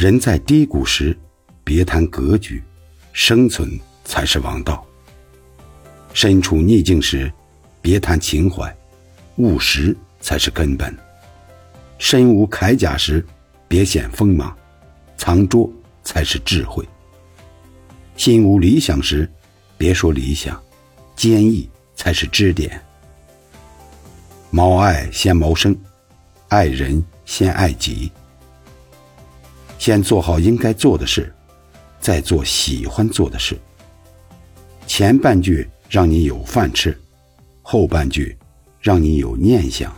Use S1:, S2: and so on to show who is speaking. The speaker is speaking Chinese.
S1: 人在低谷时，别谈格局，生存才是王道；身处逆境时，别谈情怀，务实才是根本；身无铠甲时，别显锋芒，藏拙才是智慧；心无理想时，别说理想，坚毅才是支点。谋爱先谋生，爱人先爱己。先做好应该做的事，再做喜欢做的事。前半句让你有饭吃，后半句让你有念想。